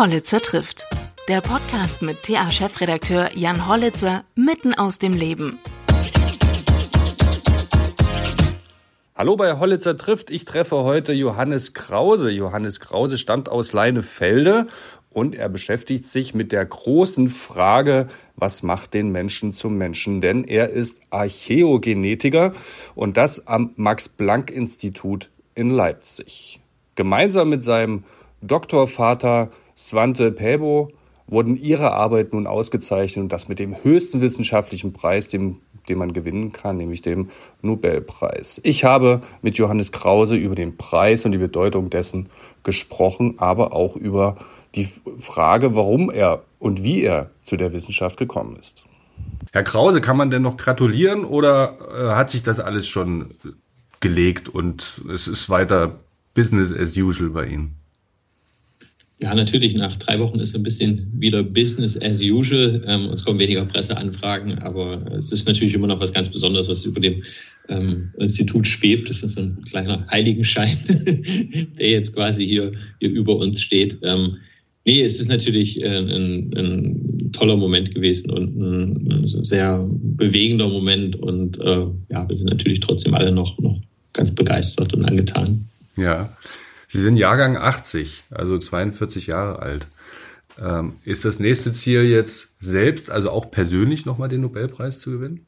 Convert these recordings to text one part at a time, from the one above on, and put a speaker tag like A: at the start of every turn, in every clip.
A: Hollitzer trifft. Der Podcast mit TA-Chefredakteur Jan Hollitzer mitten aus dem Leben.
B: Hallo bei Hollitzer trifft. Ich treffe heute Johannes Krause. Johannes Krause stammt aus Leinefelde und er beschäftigt sich mit der großen Frage, was macht den Menschen zum Menschen? Denn er ist Archäogenetiker und das am Max-Planck-Institut in Leipzig. Gemeinsam mit seinem Doktorvater Svante Päbo wurden ihre Arbeit nun ausgezeichnet und das mit dem höchsten wissenschaftlichen Preis, dem, den man gewinnen kann, nämlich dem Nobelpreis. Ich habe mit Johannes Krause über den Preis und die Bedeutung dessen gesprochen, aber auch über die Frage, warum er und wie er zu der Wissenschaft gekommen ist. Herr Krause, kann man denn noch gratulieren oder äh, hat sich das alles schon gelegt und es ist weiter Business as usual bei Ihnen?
C: Ja, natürlich. Nach drei Wochen ist ein bisschen wieder Business as usual. Ähm, uns kommen weniger Presseanfragen, aber es ist natürlich immer noch was ganz Besonderes, was über dem ähm, Institut schwebt. Das ist ein kleiner Heiligenschein, der jetzt quasi hier, hier über uns steht. Ähm, nee, es ist natürlich äh, ein, ein, toller Moment gewesen und ein, ein sehr bewegender Moment. Und äh, ja, wir sind natürlich trotzdem alle noch, noch ganz begeistert und angetan.
B: Ja. Sie sind Jahrgang 80, also 42 Jahre alt. Ähm, ist das nächste Ziel jetzt selbst, also auch persönlich nochmal den Nobelpreis zu gewinnen?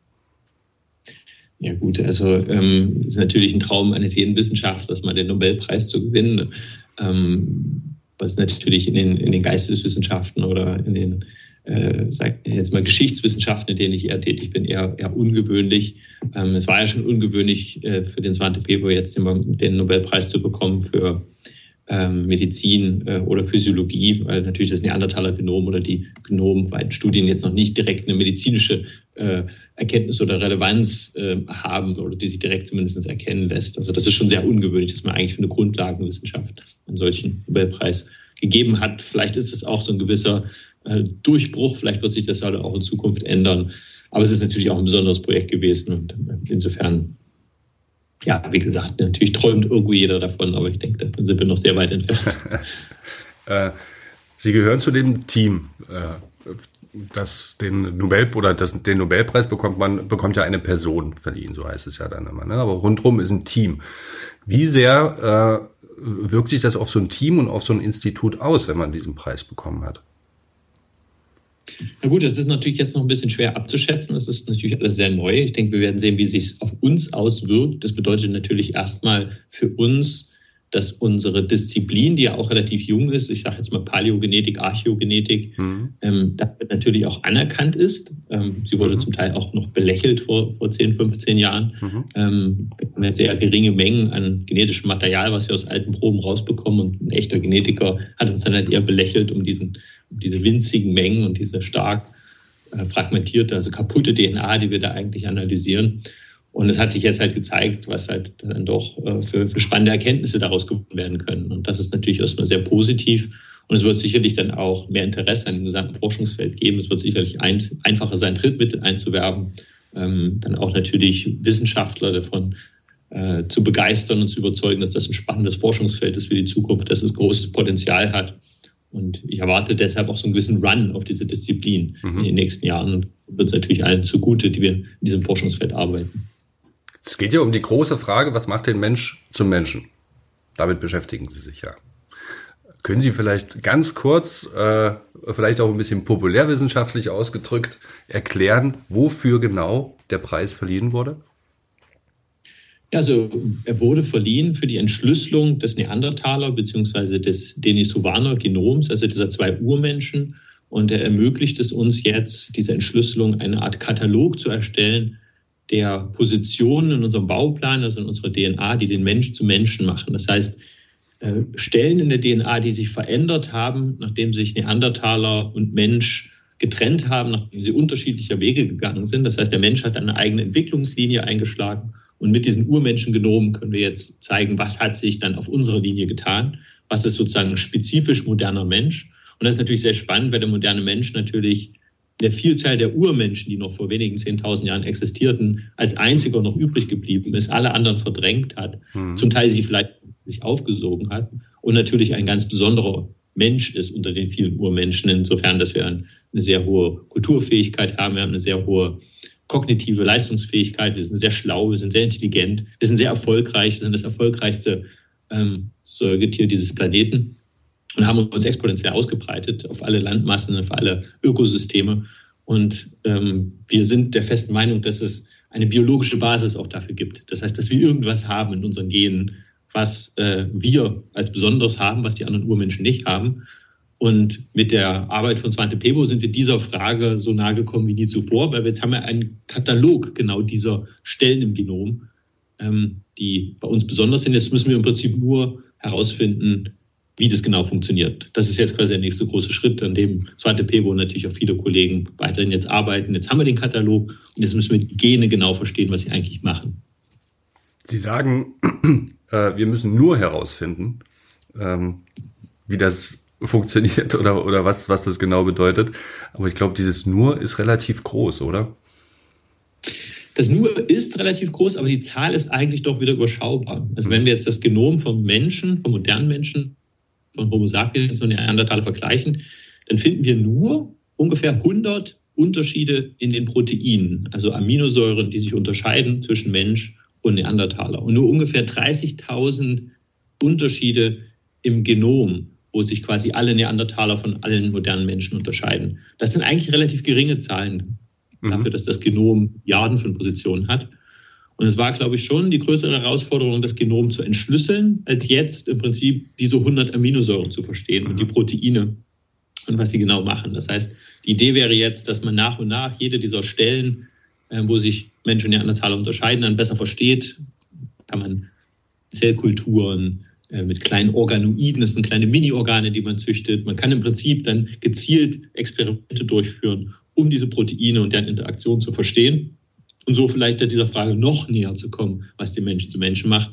C: Ja gut, also ähm, ist natürlich ein Traum eines jeden Wissenschaftlers, mal den Nobelpreis zu gewinnen. Ähm, was natürlich in den, in den Geisteswissenschaften oder in den äh, sag jetzt mal Geschichtswissenschaften, in denen ich eher tätig bin, eher, eher ungewöhnlich. Ähm, es war ja schon ungewöhnlich äh, für den Svante Pebo jetzt den, den Nobelpreis zu bekommen für ähm, Medizin äh, oder Physiologie, weil natürlich das Neandertaler-Genom oder die genomweiten Studien jetzt noch nicht direkt eine medizinische äh, Erkenntnis oder Relevanz äh, haben oder die sich direkt zumindest erkennen lässt. Also das ist schon sehr ungewöhnlich, dass man eigentlich für eine Grundlagenwissenschaft einen solchen Nobelpreis gegeben hat. Vielleicht ist es auch so ein gewisser äh, Durchbruch, vielleicht wird sich das halt auch in Zukunft ändern. Aber es ist natürlich auch ein besonderes Projekt gewesen und insofern ja, wie gesagt, natürlich träumt irgendwo jeder davon, aber ich denke, davon sind wir noch sehr weit entfernt.
B: Äh, Sie gehören zu dem Team, äh, das den Nobel oder das, den Nobelpreis bekommt man bekommt ja eine Person verliehen, so heißt es ja dann immer. Ne? Aber rundherum ist ein Team. Wie sehr äh, wirkt sich das auf so ein Team und auf so ein Institut aus, wenn man diesen Preis bekommen hat?
C: Na gut, das ist natürlich jetzt noch ein bisschen schwer abzuschätzen. Das ist natürlich alles sehr neu. Ich denke, wir werden sehen, wie es sich auf uns auswirkt. Das bedeutet natürlich erstmal für uns, dass unsere Disziplin, die ja auch relativ jung ist, ich sage jetzt mal Paläogenetik, Archäogenetik, mhm. ähm, damit natürlich auch anerkannt ist. Ähm, sie wurde mhm. zum Teil auch noch belächelt vor, vor 10, 15 Jahren. Mhm. Ähm, wir haben sehr geringe Mengen an genetischem Material, was wir aus alten Proben rausbekommen. Und ein echter Genetiker hat uns dann halt eher belächelt um diesen diese winzigen Mengen und diese stark äh, fragmentierte, also kaputte DNA, die wir da eigentlich analysieren. Und es hat sich jetzt halt gezeigt, was halt dann doch äh, für, für spannende Erkenntnisse daraus gewonnen werden können. Und das ist natürlich erstmal sehr positiv. Und es wird sicherlich dann auch mehr Interesse an dem gesamten Forschungsfeld geben. Es wird sicherlich ein, einfacher sein, Drittmittel einzuwerben. Ähm, dann auch natürlich Wissenschaftler davon äh, zu begeistern und zu überzeugen, dass das ein spannendes Forschungsfeld ist für die Zukunft, dass es großes Potenzial hat. Und ich erwarte deshalb auch so einen gewissen Run auf diese Disziplin mhm. in den nächsten Jahren und wird es natürlich allen zugute, die wir in diesem Forschungsfeld arbeiten.
B: Es geht ja um die große Frage, was macht den Mensch zum Menschen? Damit beschäftigen Sie sich ja. Können Sie vielleicht ganz kurz, äh, vielleicht auch ein bisschen populärwissenschaftlich ausgedrückt, erklären, wofür genau der Preis verliehen wurde?
C: Also er wurde verliehen für die Entschlüsselung des Neandertaler bzw. des Denisovaner Genoms, also dieser zwei Urmenschen. Und er ermöglicht es uns jetzt, diese Entschlüsselung, eine Art Katalog zu erstellen der Positionen in unserem Bauplan, also in unserer DNA, die den Mensch zu Menschen machen. Das heißt, äh, Stellen in der DNA, die sich verändert haben, nachdem sich Neandertaler und Mensch getrennt haben, nachdem sie unterschiedlicher Wege gegangen sind. Das heißt, der Mensch hat eine eigene Entwicklungslinie eingeschlagen und mit diesen Urmenschen genommen können wir jetzt zeigen, was hat sich dann auf unserer Linie getan, was ist sozusagen ein spezifisch moderner Mensch. Und das ist natürlich sehr spannend, weil der moderne Mensch natürlich der Vielzahl der Urmenschen, die noch vor wenigen 10.000 Jahren existierten, als einziger noch übrig geblieben ist, alle anderen verdrängt hat, mhm. zum Teil sie vielleicht sich aufgesogen hat und natürlich ein ganz besonderer Mensch ist unter den vielen Urmenschen, insofern, dass wir eine sehr hohe Kulturfähigkeit haben, wir haben eine sehr hohe kognitive Leistungsfähigkeit, wir sind sehr schlau, wir sind sehr intelligent, wir sind sehr erfolgreich, wir sind das erfolgreichste ähm, Säugetier dieses Planeten und haben uns exponentiell ausgebreitet auf alle Landmassen, auf alle Ökosysteme. Und ähm, wir sind der festen Meinung, dass es eine biologische Basis auch dafür gibt. Das heißt, dass wir irgendwas haben in unseren Genen, was äh, wir als Besonderes haben, was die anderen Urmenschen nicht haben. Und mit der Arbeit von Svante Pebo sind wir dieser Frage so nahe gekommen wie nie zuvor, weil wir jetzt haben wir einen Katalog genau dieser Stellen im Genom, ähm, die bei uns besonders sind. Jetzt müssen wir im Prinzip nur herausfinden, wie das genau funktioniert. Das ist jetzt quasi der nächste große Schritt, an dem Svante Pebo natürlich auch viele Kollegen weiterhin jetzt arbeiten. Jetzt haben wir den Katalog und jetzt müssen wir die Gene genau verstehen, was sie eigentlich machen.
B: Sie sagen, äh, wir müssen nur herausfinden, ähm, wie das funktioniert oder, oder was, was das genau bedeutet. Aber ich glaube, dieses nur ist relativ groß, oder?
C: Das nur ist relativ groß, aber die Zahl ist eigentlich doch wieder überschaubar. Also wenn wir jetzt das Genom vom Menschen, vom modernen Menschen, von Homo sapiens und Neandertaler vergleichen, dann finden wir nur ungefähr 100 Unterschiede in den Proteinen, also Aminosäuren, die sich unterscheiden zwischen Mensch und Neandertaler. Und nur ungefähr 30.000 Unterschiede im Genom, wo sich quasi alle Neandertaler von allen modernen Menschen unterscheiden. Das sind eigentlich relativ geringe Zahlen mhm. dafür, dass das Genom Milliarden von Positionen hat. Und es war, glaube ich, schon die größere Herausforderung, das Genom zu entschlüsseln, als jetzt im Prinzip diese 100 Aminosäuren zu verstehen mhm. und die Proteine und was sie genau machen. Das heißt, die Idee wäre jetzt, dass man nach und nach jede dieser Stellen äh, wo sich Menschen in der Zahl unterscheiden, dann besser versteht, kann man Zellkulturen äh, mit kleinen Organoiden, das sind kleine Mini-Organe, die man züchtet. Man kann im Prinzip dann gezielt Experimente durchführen, um diese Proteine und deren Interaktion zu verstehen und so vielleicht dieser Frage noch näher zu kommen, was den Menschen zu Menschen macht.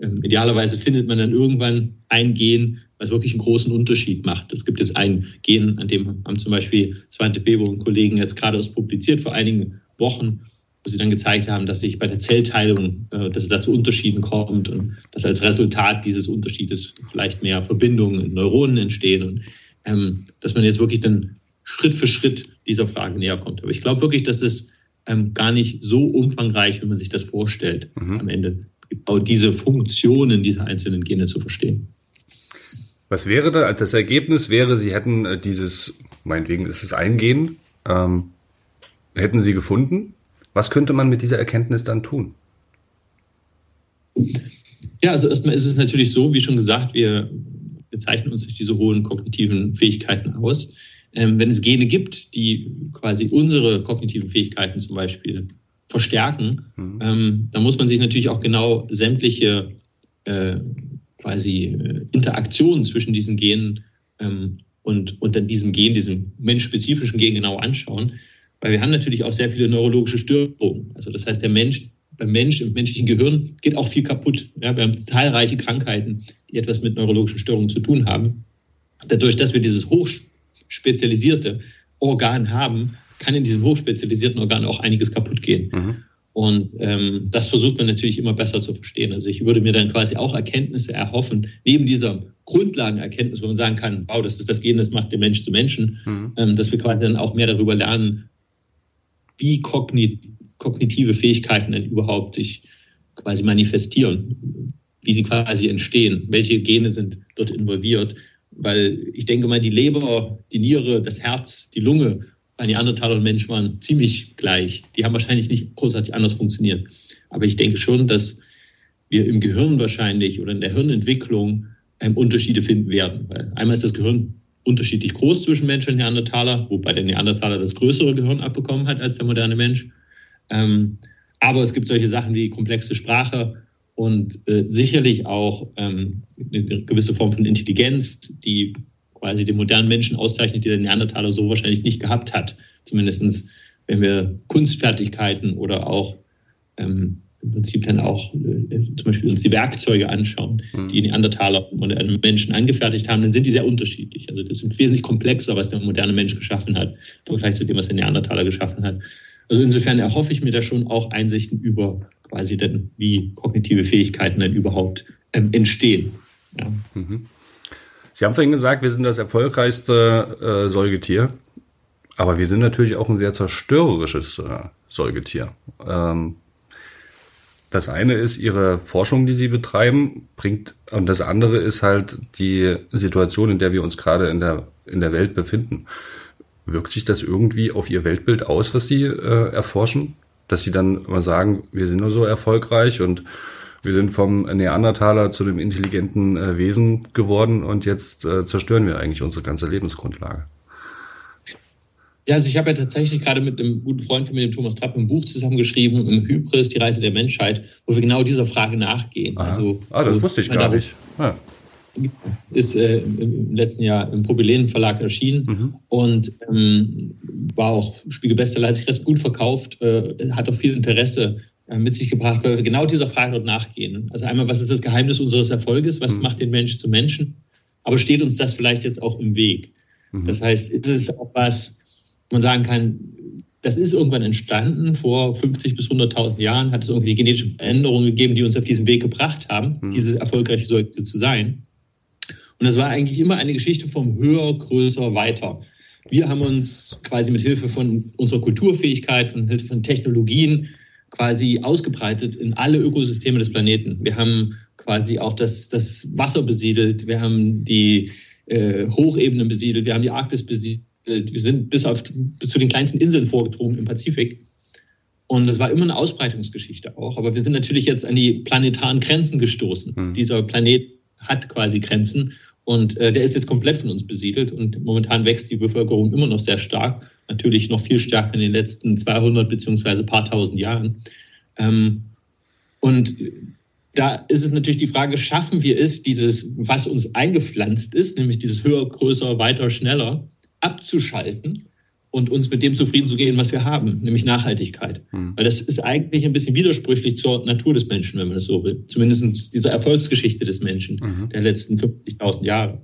C: Ähm, idealerweise findet man dann irgendwann ein Gen, was wirklich einen großen Unterschied macht. Es gibt jetzt ein Gen, an dem haben zum Beispiel Svante Bebo und Kollegen jetzt gerade aus publiziert vor einigen Wochen, wo sie dann gezeigt haben, dass sich bei der Zellteilung, äh, dass es da zu Unterschieden kommt und dass als Resultat dieses Unterschiedes vielleicht mehr Verbindungen in Neuronen entstehen und ähm, dass man jetzt wirklich dann Schritt für Schritt dieser Frage näher kommt. Aber ich glaube wirklich, dass es ähm, gar nicht so umfangreich, wie man sich das vorstellt, mhm. am Ende genau diese Funktionen dieser einzelnen Gene zu verstehen.
B: Was wäre da, das Ergebnis wäre, Sie hätten äh, dieses, meinetwegen ist es ein Gen, ähm, hätten Sie gefunden. Was könnte man mit dieser Erkenntnis dann tun?
C: Ja, also erstmal ist es natürlich so, wie schon gesagt, wir, wir zeichnen uns durch diese hohen kognitiven Fähigkeiten aus. Ähm, wenn es Gene gibt, die quasi unsere kognitiven Fähigkeiten zum Beispiel verstärken, mhm. ähm, dann muss man sich natürlich auch genau sämtliche äh, quasi äh, Interaktionen zwischen diesen Genen ähm, und, und dann diesem Gen, diesem menschspezifischen Gen genau anschauen. Weil wir haben natürlich auch sehr viele neurologische Störungen. Also das heißt, der Mensch, beim Mensch, im menschlichen Gehirn geht auch viel kaputt. Ja, wir haben zahlreiche Krankheiten, die etwas mit neurologischen Störungen zu tun haben. Dadurch, dass wir dieses hochspezialisierte Organ haben, kann in diesem hochspezialisierten Organ auch einiges kaputt gehen. Mhm. Und ähm, das versucht man natürlich immer besser zu verstehen. Also ich würde mir dann quasi auch Erkenntnisse erhoffen, neben dieser Grundlagenerkenntnis, wo man sagen kann, wow, das ist das Gen, das macht den Mensch zu Menschen, mhm. ähm, dass wir quasi dann auch mehr darüber lernen, wie kognitive Fähigkeiten denn überhaupt sich quasi manifestieren, wie sie quasi entstehen, welche Gene sind dort involviert. Weil ich denke mal, die Leber, die Niere, das Herz, die Lunge bei Neandertaler und Mensch waren ziemlich gleich. Die haben wahrscheinlich nicht großartig anders funktioniert. Aber ich denke schon, dass wir im Gehirn wahrscheinlich oder in der Hirnentwicklung ähm, Unterschiede finden werden. Weil einmal ist das Gehirn unterschiedlich groß zwischen Mensch und Neandertaler, wobei der Neandertaler das größere Gehirn abbekommen hat als der moderne Mensch. Ähm, aber es gibt solche Sachen wie komplexe Sprache und äh, sicherlich auch ähm, eine gewisse Form von Intelligenz, die quasi den modernen Menschen auszeichnet, die der Neandertaler so wahrscheinlich nicht gehabt hat. Zumindestens, wenn wir Kunstfertigkeiten oder auch ähm, im Prinzip dann auch äh, zum Beispiel uns die Werkzeuge anschauen, mhm. die Neandertaler und Menschen angefertigt haben, dann sind die sehr unterschiedlich. Also das ist wesentlich komplexer, was der moderne Mensch geschaffen hat, im Vergleich zu dem, was der Neandertaler geschaffen hat. Also insofern erhoffe ich mir da schon auch Einsichten über quasi dann, wie kognitive Fähigkeiten dann überhaupt ähm, entstehen. Ja.
B: Mhm. Sie haben vorhin gesagt, wir sind das erfolgreichste äh, Säugetier, aber wir sind natürlich auch ein sehr zerstörerisches äh, Säugetier. Ähm, das eine ist ihre Forschung, die sie betreiben, bringt, und das andere ist halt die Situation, in der wir uns gerade in der, in der Welt befinden. Wirkt sich das irgendwie auf ihr Weltbild aus, was sie äh, erforschen? Dass sie dann mal sagen, wir sind nur so erfolgreich und wir sind vom Neandertaler zu dem intelligenten äh, Wesen geworden und jetzt äh, zerstören wir eigentlich unsere ganze Lebensgrundlage.
C: Ja, also ich habe ja tatsächlich gerade mit einem guten Freund von mir, dem Thomas Trapp, ein Buch zusammengeschrieben, im Hybris, die Reise der Menschheit, wo wir genau dieser Frage nachgehen.
B: Aha. Also, ah, das wusste ich gar nicht. Ja.
C: Ist äh, im letzten Jahr im Propylen Verlag erschienen mhm. und ähm, war auch Spiegelbestseller, hat sich recht gut verkauft, äh, hat auch viel Interesse äh, mit sich gebracht, weil wir genau dieser Frage dort nachgehen. Also einmal, was ist das Geheimnis unseres Erfolges? Was mhm. macht den Menschen zu Menschen? Aber steht uns das vielleicht jetzt auch im Weg? Mhm. Das heißt, ist es auch was, man sagen kann, das ist irgendwann entstanden, vor 50 bis 100.000 Jahren hat es irgendwie genetische Veränderungen gegeben, die uns auf diesen Weg gebracht haben, mhm. diese erfolgreiche Säugetier zu sein. Und das war eigentlich immer eine Geschichte vom höher, größer, weiter. Wir haben uns quasi mit Hilfe von unserer Kulturfähigkeit, von Hilfe von Technologien quasi ausgebreitet in alle Ökosysteme des Planeten. Wir haben quasi auch das, das Wasser besiedelt, wir haben die äh, Hochebenen besiedelt, wir haben die Arktis besiedelt wir sind bis, auf, bis zu den kleinsten Inseln vorgedrungen im Pazifik. Und das war immer eine Ausbreitungsgeschichte auch. Aber wir sind natürlich jetzt an die planetaren Grenzen gestoßen. Mhm. Dieser Planet hat quasi Grenzen und äh, der ist jetzt komplett von uns besiedelt. Und momentan wächst die Bevölkerung immer noch sehr stark. Natürlich noch viel stärker in den letzten 200 beziehungsweise paar tausend Jahren. Ähm, und da ist es natürlich die Frage, schaffen wir es, dieses, was uns eingepflanzt ist, nämlich dieses höher, größer, weiter, schneller, abzuschalten und uns mit dem zufrieden zu gehen, was wir haben, nämlich Nachhaltigkeit. Mhm. Weil das ist eigentlich ein bisschen widersprüchlich zur Natur des Menschen, wenn man das so will. Zumindest dieser Erfolgsgeschichte des Menschen mhm. der letzten 50.000 Jahre.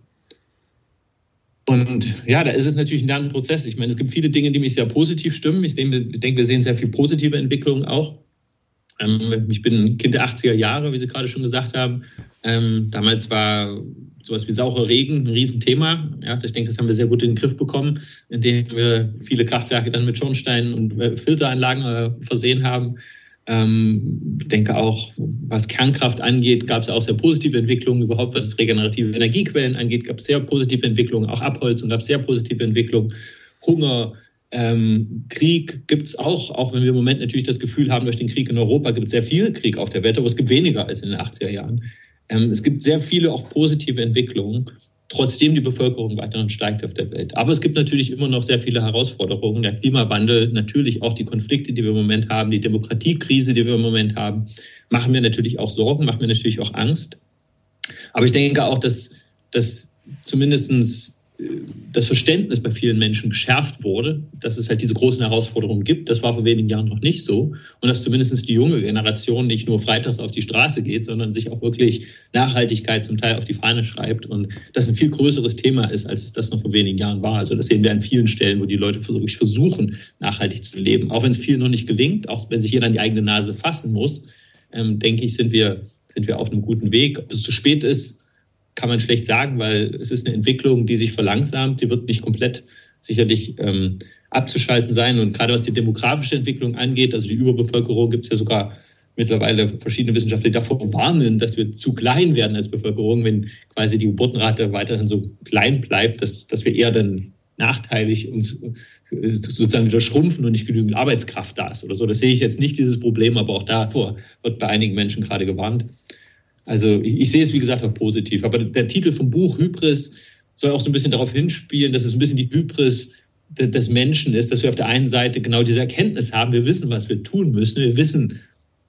C: Und ja, da ist es natürlich ein Lernprozess. Ich meine, es gibt viele Dinge, die mich sehr positiv stimmen. Ich denke, wir sehen sehr viel positive Entwicklungen auch. Ähm, ich bin Kind der 80er Jahre, wie Sie gerade schon gesagt haben. Ähm, damals war sowas wie saurer Regen ein Riesenthema. Ja, ich denke, das haben wir sehr gut in den Griff bekommen, indem wir viele Kraftwerke dann mit Schornsteinen und äh, Filteranlagen äh, versehen haben. Ähm, ich denke auch, was Kernkraft angeht, gab es auch sehr positive Entwicklungen. Überhaupt was regenerative Energiequellen angeht, gab es sehr positive Entwicklungen. Auch Abholzung gab es sehr positive Entwicklungen. Hunger, ähm, Krieg gibt es auch, auch wenn wir im Moment natürlich das Gefühl haben, durch den Krieg in Europa gibt es sehr viel Krieg auf der Welt, aber es gibt weniger als in den 80er Jahren. Ähm, es gibt sehr viele auch positive Entwicklungen, trotzdem die Bevölkerung weiterhin steigt auf der Welt. Aber es gibt natürlich immer noch sehr viele Herausforderungen. Der Klimawandel, natürlich auch die Konflikte, die wir im Moment haben, die Demokratiekrise, die wir im Moment haben, machen mir natürlich auch Sorgen, machen mir natürlich auch Angst. Aber ich denke auch, dass, dass zumindestens das Verständnis bei vielen Menschen geschärft wurde, dass es halt diese großen Herausforderungen gibt. Das war vor wenigen Jahren noch nicht so. Und dass zumindest die junge Generation nicht nur freitags auf die Straße geht, sondern sich auch wirklich Nachhaltigkeit zum Teil auf die Fahne schreibt. Und das ein viel größeres Thema ist, als das noch vor wenigen Jahren war. Also das sehen wir an vielen Stellen, wo die Leute wirklich versuchen, nachhaltig zu leben. Auch wenn es vielen noch nicht gelingt, auch wenn sich jeder an die eigene Nase fassen muss, ähm, denke ich, sind wir, sind wir auf einem guten Weg. Ob es zu spät ist, kann man schlecht sagen, weil es ist eine Entwicklung, die sich verlangsamt. Die wird nicht komplett sicherlich ähm, abzuschalten sein. Und gerade was die demografische Entwicklung angeht, also die Überbevölkerung, gibt es ja sogar mittlerweile verschiedene Wissenschaftler, die davor warnen, dass wir zu klein werden als Bevölkerung, wenn quasi die Geburtenrate weiterhin so klein bleibt, dass, dass wir eher dann nachteilig uns äh, sozusagen wieder schrumpfen und nicht genügend Arbeitskraft da ist oder so. Das sehe ich jetzt nicht, dieses Problem, aber auch davor wird bei einigen Menschen gerade gewarnt. Also ich, ich sehe es, wie gesagt, auch positiv. Aber der Titel vom Buch Hybris soll auch so ein bisschen darauf hinspielen, dass es ein bisschen die Hybris des Menschen ist, dass wir auf der einen Seite genau diese Erkenntnis haben, wir wissen, was wir tun müssen, wir wissen,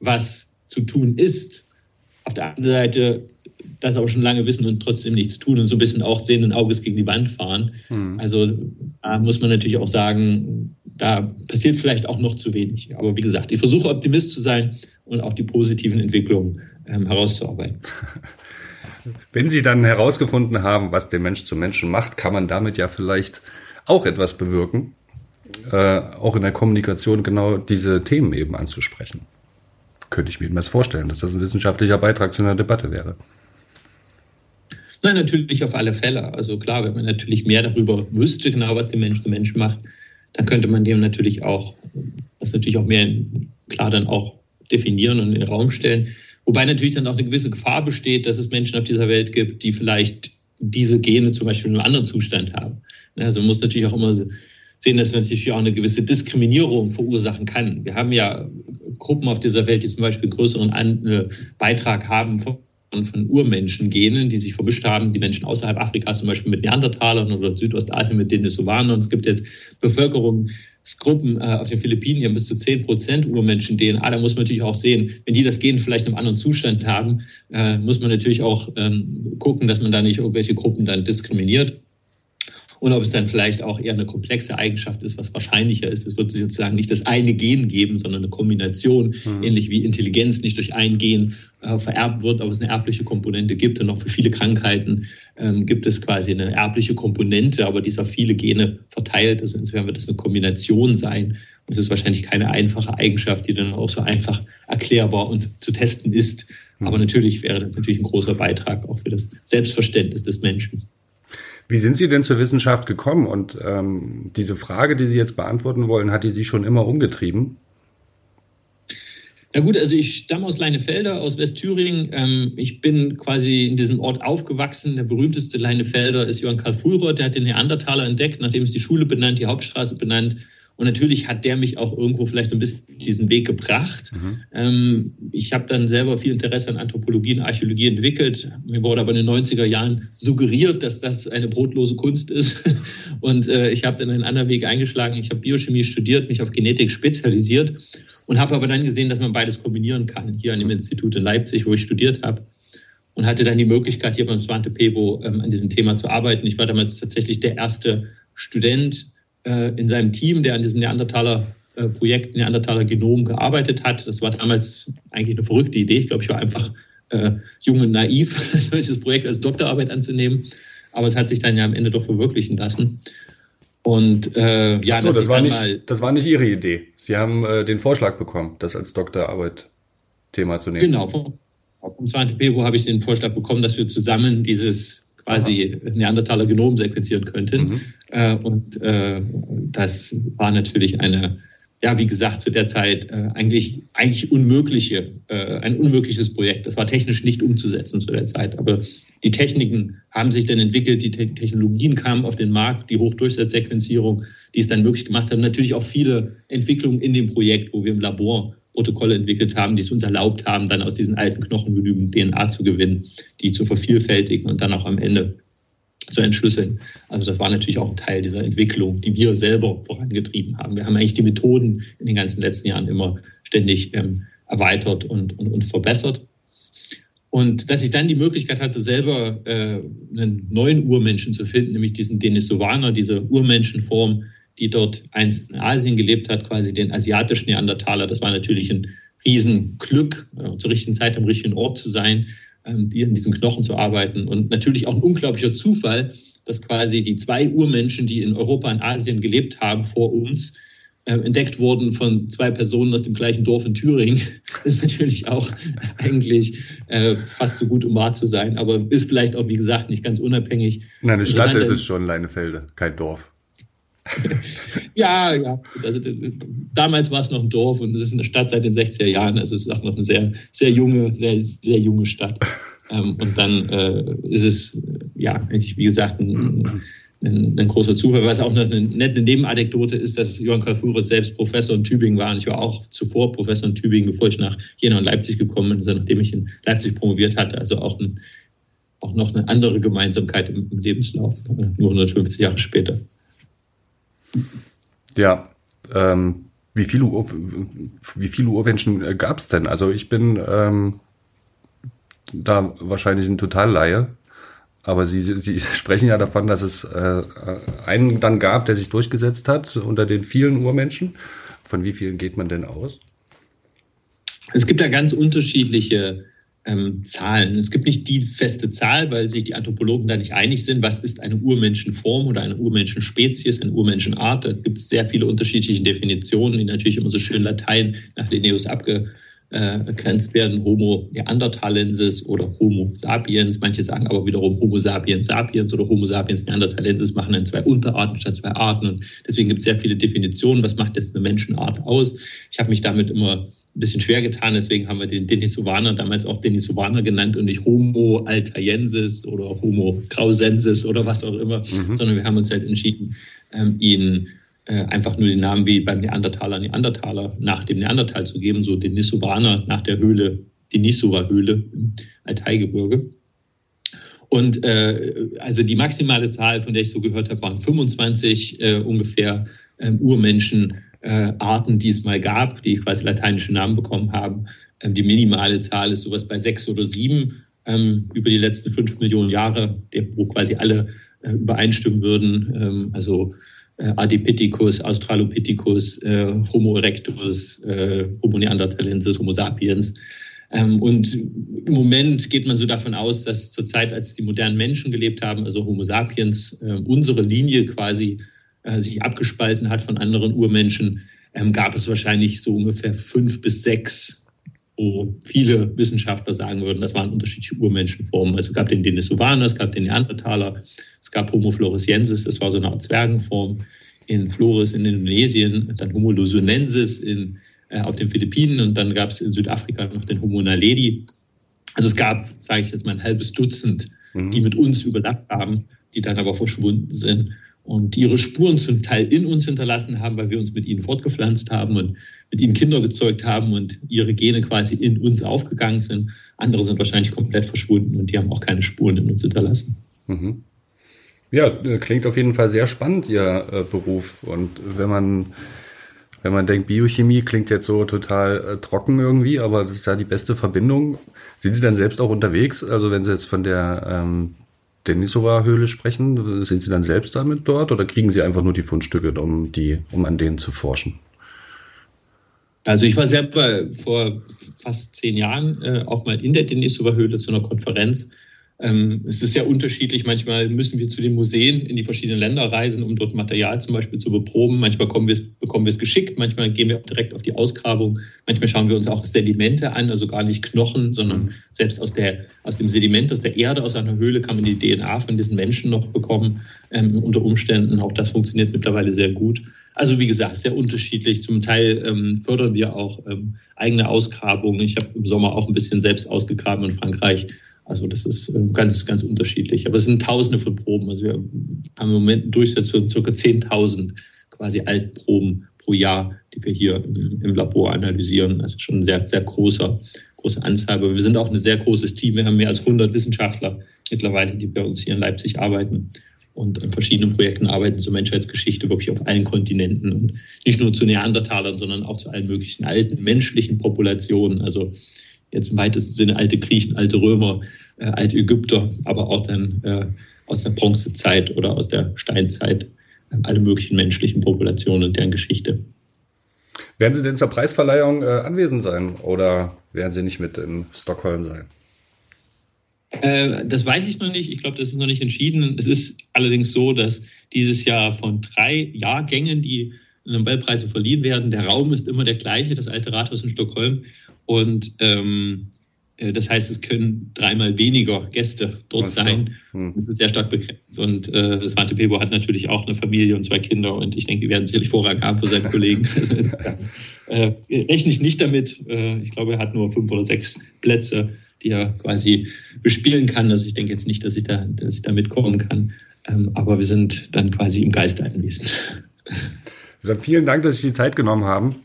C: was zu tun ist. Auf der anderen Seite das aber schon lange wissen und trotzdem nichts tun und so ein bisschen auch sehenden Auges gegen die Wand fahren. Mhm. Also da muss man natürlich auch sagen, da passiert vielleicht auch noch zu wenig. Aber wie gesagt, ich versuche Optimist zu sein und auch die positiven Entwicklungen ähm, herauszuarbeiten.
B: Wenn Sie dann herausgefunden haben, was der Mensch zum Menschen macht, kann man damit ja vielleicht auch etwas bewirken, äh, auch in der Kommunikation genau diese Themen eben anzusprechen. Könnte ich mir jedenfalls vorstellen, dass das ein wissenschaftlicher Beitrag zu einer Debatte wäre.
C: Nein, natürlich auf alle Fälle. Also klar, wenn man natürlich mehr darüber wüsste, genau was der Mensch zu Mensch macht, dann könnte man dem natürlich auch, das natürlich auch mehr klar dann auch definieren und in den Raum stellen. Wobei natürlich dann auch eine gewisse Gefahr besteht, dass es Menschen auf dieser Welt gibt, die vielleicht diese Gene zum Beispiel in einem anderen Zustand haben. Also man muss natürlich auch immer sehen, dass man natürlich auch eine gewisse Diskriminierung verursachen kann. Wir haben ja Gruppen auf dieser Welt, die zum Beispiel größeren äh, Beitrag haben von, von Urmenschen-Genen, die sich vermischt haben, die Menschen außerhalb Afrikas zum Beispiel mit Neandertalern oder Südostasien mit Denisovanen. Und es gibt jetzt Bevölkerungsgruppen äh, auf den Philippinen, haben bis zu 10 Prozent Urmenschen-DNA. Da muss man natürlich auch sehen, wenn die das Gen vielleicht in einem anderen Zustand haben, äh, muss man natürlich auch ähm, gucken, dass man da nicht irgendwelche Gruppen dann diskriminiert und ob es dann vielleicht auch eher eine komplexe Eigenschaft ist, was wahrscheinlicher ist. Es wird sozusagen nicht das eine Gen geben, sondern eine Kombination, mhm. ähnlich wie Intelligenz nicht durch ein Gen äh, vererbt wird, aber es eine erbliche Komponente gibt. Und auch für viele Krankheiten ähm, gibt es quasi eine erbliche Komponente, aber die ist auf viele Gene verteilt. Also insofern wird es eine Kombination sein. Und es ist wahrscheinlich keine einfache Eigenschaft, die dann auch so einfach erklärbar und zu testen ist. Mhm. Aber natürlich wäre das natürlich ein großer Beitrag auch für das Selbstverständnis des Menschen.
B: Wie sind Sie denn zur Wissenschaft gekommen? Und ähm, diese Frage, die Sie jetzt beantworten wollen, hat die Sie schon immer umgetrieben?
C: Na gut, also ich stamme aus Leinefelder, aus Westthüringen. Ähm, ich bin quasi in diesem Ort aufgewachsen. Der berühmteste Leinefelder ist Johann Karl Fulroth. Der hat den Neandertaler entdeckt, nachdem ist die Schule benannt, die Hauptstraße benannt. Und natürlich hat der mich auch irgendwo vielleicht so ein bisschen diesen Weg gebracht. Mhm. Ähm, ich habe dann selber viel Interesse an Anthropologie und Archäologie entwickelt. Mir wurde aber in den 90er Jahren suggeriert, dass das eine brotlose Kunst ist. Und äh, ich habe dann einen anderen Weg eingeschlagen. Ich habe Biochemie studiert, mich auf Genetik spezialisiert und habe aber dann gesehen, dass man beides kombinieren kann. Hier an dem Institut in Leipzig, wo ich studiert habe und hatte dann die Möglichkeit, hier beim Svante Pebo ähm, an diesem Thema zu arbeiten. Ich war damals tatsächlich der erste Student, in seinem Team, der an diesem Neandertaler äh, Projekt Neandertaler Genom gearbeitet hat. Das war damals eigentlich eine verrückte Idee. Ich glaube, ich war einfach äh, jung und naiv, solches Projekt als Doktorarbeit anzunehmen. Aber es hat sich dann ja am Ende doch verwirklichen lassen. Und äh, ja,
B: so, das, war nicht, das war nicht Ihre Idee. Sie haben äh, den Vorschlag bekommen, das als Doktorarbeit Thema zu nehmen.
C: Genau, vom, vom 2. Februar habe ich den Vorschlag bekommen, dass wir zusammen dieses quasi. Neandertaler Genom sequenzieren könnten. Mhm. Äh, und äh, das war natürlich eine, ja, wie gesagt, zu der Zeit äh, eigentlich, eigentlich unmögliche, äh, ein unmögliches Projekt. Das war technisch nicht umzusetzen zu der Zeit. Aber die Techniken haben sich dann entwickelt, die Te Technologien kamen auf den Markt, die Hochdurchsatzsequenzierung, die es dann möglich gemacht haben. Natürlich auch viele Entwicklungen in dem Projekt, wo wir im Labor Protokolle entwickelt haben, die es uns erlaubt haben, dann aus diesen alten Knochen genügend DNA zu gewinnen, die zu vervielfältigen und dann auch am Ende zu entschlüsseln. Also das war natürlich auch ein Teil dieser Entwicklung, die wir selber vorangetrieben haben. Wir haben eigentlich die Methoden in den ganzen letzten Jahren immer ständig ähm, erweitert und, und, und verbessert. Und dass ich dann die Möglichkeit hatte, selber äh, einen neuen Urmenschen zu finden, nämlich diesen Denisovaner, diese Urmenschenform, die dort einst in Asien gelebt hat, quasi den asiatischen Neandertaler. Das war natürlich ein Riesenglück, äh, zur richtigen Zeit am richtigen Ort zu sein, ähm, die in diesen Knochen zu arbeiten. Und natürlich auch ein unglaublicher Zufall, dass quasi die zwei Urmenschen, die in Europa und Asien gelebt haben, vor uns, äh, entdeckt wurden von zwei Personen aus dem gleichen Dorf in Thüringen. Das ist natürlich auch eigentlich äh, fast so gut, um wahr zu sein, aber ist vielleicht auch, wie gesagt, nicht ganz unabhängig.
B: Nein, eine Stadt ist es schon, Leinefelde, kein Dorf
C: ja, ja. Also, damals war es noch ein Dorf und es ist eine Stadt seit den 60er Jahren. Also es ist auch noch eine sehr, sehr junge, sehr, sehr junge Stadt. Ähm, und dann äh, ist es, ja, wie gesagt, ein, ein, ein, großer Zufall. Was auch noch eine nette Nebenanekdote ist, dass Johann Karl Fuhret selbst Professor in Tübingen war. Und ich war auch zuvor Professor in Tübingen, bevor ich nach Jena und Leipzig gekommen bin, also nachdem ich in Leipzig promoviert hatte. Also auch, ein, auch noch eine andere Gemeinsamkeit im, im Lebenslauf, äh, nur 150 Jahre später.
B: Ja, ähm, wie viele, Ur wie viele Urmenschen äh, gab es denn? Also ich bin ähm, da wahrscheinlich ein Totalleihe, aber Sie, Sie sprechen ja davon, dass es äh, einen dann gab, der sich durchgesetzt hat unter den vielen Urmenschen. Von wie vielen geht man denn aus?
C: Es gibt da ganz unterschiedliche ähm, Zahlen. Es gibt nicht die feste Zahl, weil sich die Anthropologen da nicht einig sind, was ist eine Urmenschenform oder eine Urmenschenspezies, eine Urmenschenart. Da gibt es sehr viele unterschiedliche Definitionen, die natürlich immer so schön Latein nach Linnaeus abge, äh, grenzt werden, Homo neanderthalensis oder Homo sapiens. Manche sagen aber wiederum Homo sapiens sapiens oder Homo sapiens neanderthalensis, machen dann zwei Unterarten statt zwei Arten. Und deswegen gibt es sehr viele Definitionen. Was macht jetzt eine Menschenart aus? Ich habe mich damit immer ein bisschen schwer getan, deswegen haben wir den Denisovaner damals auch Denisovaner genannt und nicht Homo altaiensis oder Homo krausensis oder was auch immer, mhm. sondern wir haben uns halt entschieden, ähm, ihn äh, einfach nur den Namen wie beim Neandertaler Neandertaler nach dem Neandertal zu geben, so Denisovaner nach der Höhle, Denisova-Höhle im Altaigebirge. Und äh, also die maximale Zahl, von der ich so gehört habe, waren 25 äh, ungefähr ähm, Urmenschen, äh, Arten, die es mal gab, die quasi lateinische Namen bekommen haben. Ähm, die minimale Zahl ist sowas bei sechs oder sieben ähm, über die letzten fünf Millionen Jahre, der, wo quasi alle äh, übereinstimmen würden. Ähm, also äh, Adipithecus, Australopithecus, äh, Homo erectus, äh, Homo neanderthalensis, Homo sapiens. Ähm, und im Moment geht man so davon aus, dass zur Zeit, als die modernen Menschen gelebt haben, also Homo sapiens, äh, unsere Linie quasi äh, sich abgespalten hat von anderen Urmenschen, ähm, gab es wahrscheinlich so ungefähr fünf bis sechs, wo viele Wissenschaftler sagen würden, das waren unterschiedliche Urmenschenformen. Also es gab den Denisovaner, es gab den Neandertaler, es gab Homo floresiensis, das war so eine Art Zwergenform in Flores in Indonesien, dann Homo luzonensis in, äh, auf den Philippinen und dann gab es in Südafrika noch den Homo naledi. Also es gab, sage ich jetzt mal, ein halbes Dutzend, mhm. die mit uns überlappt haben, die dann aber verschwunden sind und ihre Spuren zum Teil in uns hinterlassen haben, weil wir uns mit ihnen fortgepflanzt haben und mit ihnen Kinder gezeugt haben und ihre Gene quasi in uns aufgegangen sind. Andere sind wahrscheinlich komplett verschwunden und die haben auch keine Spuren in uns hinterlassen. Mhm.
B: Ja, äh, klingt auf jeden Fall sehr spannend, Ihr äh, Beruf. Und wenn man, wenn man denkt, Biochemie klingt jetzt so total äh, trocken irgendwie, aber das ist ja die beste Verbindung. Sind Sie dann selbst auch unterwegs? Also wenn Sie jetzt von der ähm, Denisova-Höhle sprechen? Sind Sie dann selbst damit dort oder kriegen Sie einfach nur die Fundstücke, um, die, um an denen zu forschen?
C: Also ich war selber vor fast zehn Jahren äh, auch mal in der Denisova-Höhle zu einer Konferenz es ist sehr unterschiedlich. Manchmal müssen wir zu den Museen in die verschiedenen Länder reisen, um dort Material zum Beispiel zu beproben. Manchmal bekommen wir es, bekommen wir es geschickt, manchmal gehen wir direkt auf die Ausgrabung. Manchmal schauen wir uns auch Sedimente an, also gar nicht Knochen, sondern mhm. selbst aus, der, aus dem Sediment, aus der Erde, aus einer Höhle kann man die DNA von diesen Menschen noch bekommen, ähm, unter Umständen. Auch das funktioniert mittlerweile sehr gut. Also wie gesagt, sehr unterschiedlich. Zum Teil ähm, fördern wir auch ähm, eigene Ausgrabungen. Ich habe im Sommer auch ein bisschen selbst ausgegraben in Frankreich also das ist äh, ganz, ganz unterschiedlich. Aber es sind Tausende von Proben. Also wir haben im Moment einen Durchsatz von circa 10.000 quasi Altproben pro Jahr, die wir hier im, Labor analysieren. Also schon eine sehr, sehr großer, große Anzahl. Aber wir sind auch ein sehr großes Team. Wir haben mehr als 100 Wissenschaftler mittlerweile, die bei uns hier in Leipzig arbeiten und an verschiedenen Projekten arbeiten zur Menschheitsgeschichte, wirklich auf allen Kontinenten und nicht nur zu Neandertalern, sondern auch zu allen möglichen alten menschlichen Populationen. Also jetzt im weitesten Sinne alte Griechen, alte Römer, äh, alte Ägypter, aber auch dann äh, aus der Bronzezeit oder aus der Steinzeit, äh, alle möglichen menschlichen Populationen und deren Geschichte.
B: Werden Sie denn zur Preisverleihung äh, anwesend sein oder werden Sie nicht mit in Stockholm sein?
C: Äh, das weiß ich noch nicht. Ich glaube, das ist noch nicht entschieden. Es ist allerdings so, dass dieses Jahr von drei Jahrgängen, die Nobelpreise verliehen werden, der Raum ist immer der gleiche, das alte Rathaus in Stockholm. Und ähm, äh, das heißt, es können dreimal weniger Gäste dort also, sein. Hm. Das ist sehr stark begrenzt. Und äh, Svante Pebo hat natürlich auch eine Familie und zwei Kinder. Und ich denke, die werden sicherlich Vorrang haben für seinen Kollegen. Also, äh, rechne ich nicht damit. Äh, ich glaube, er hat nur fünf oder sechs Plätze, die er quasi bespielen kann. Also ich denke jetzt nicht, dass ich da, dass ich da mitkommen kann. Ähm, aber wir sind dann quasi im Geiste anwesend.
B: Dann vielen Dank, dass Sie die Zeit genommen haben.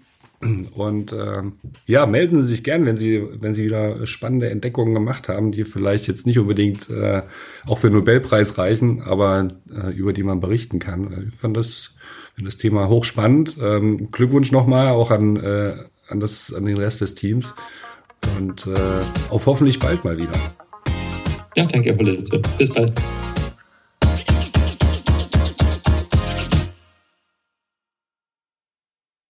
B: Und äh, ja, melden Sie sich gern, wenn Sie, wenn Sie wieder spannende Entdeckungen gemacht haben, die vielleicht jetzt nicht unbedingt äh, auch für den Nobelpreis reichen, aber äh, über die man berichten kann. Ich fand das, fand das Thema hochspannend. Ähm, Glückwunsch nochmal auch an, äh, an, das, an den Rest des Teams und äh, auf hoffentlich bald mal wieder.
C: Ja, danke, Herr Politzer. Bis bald.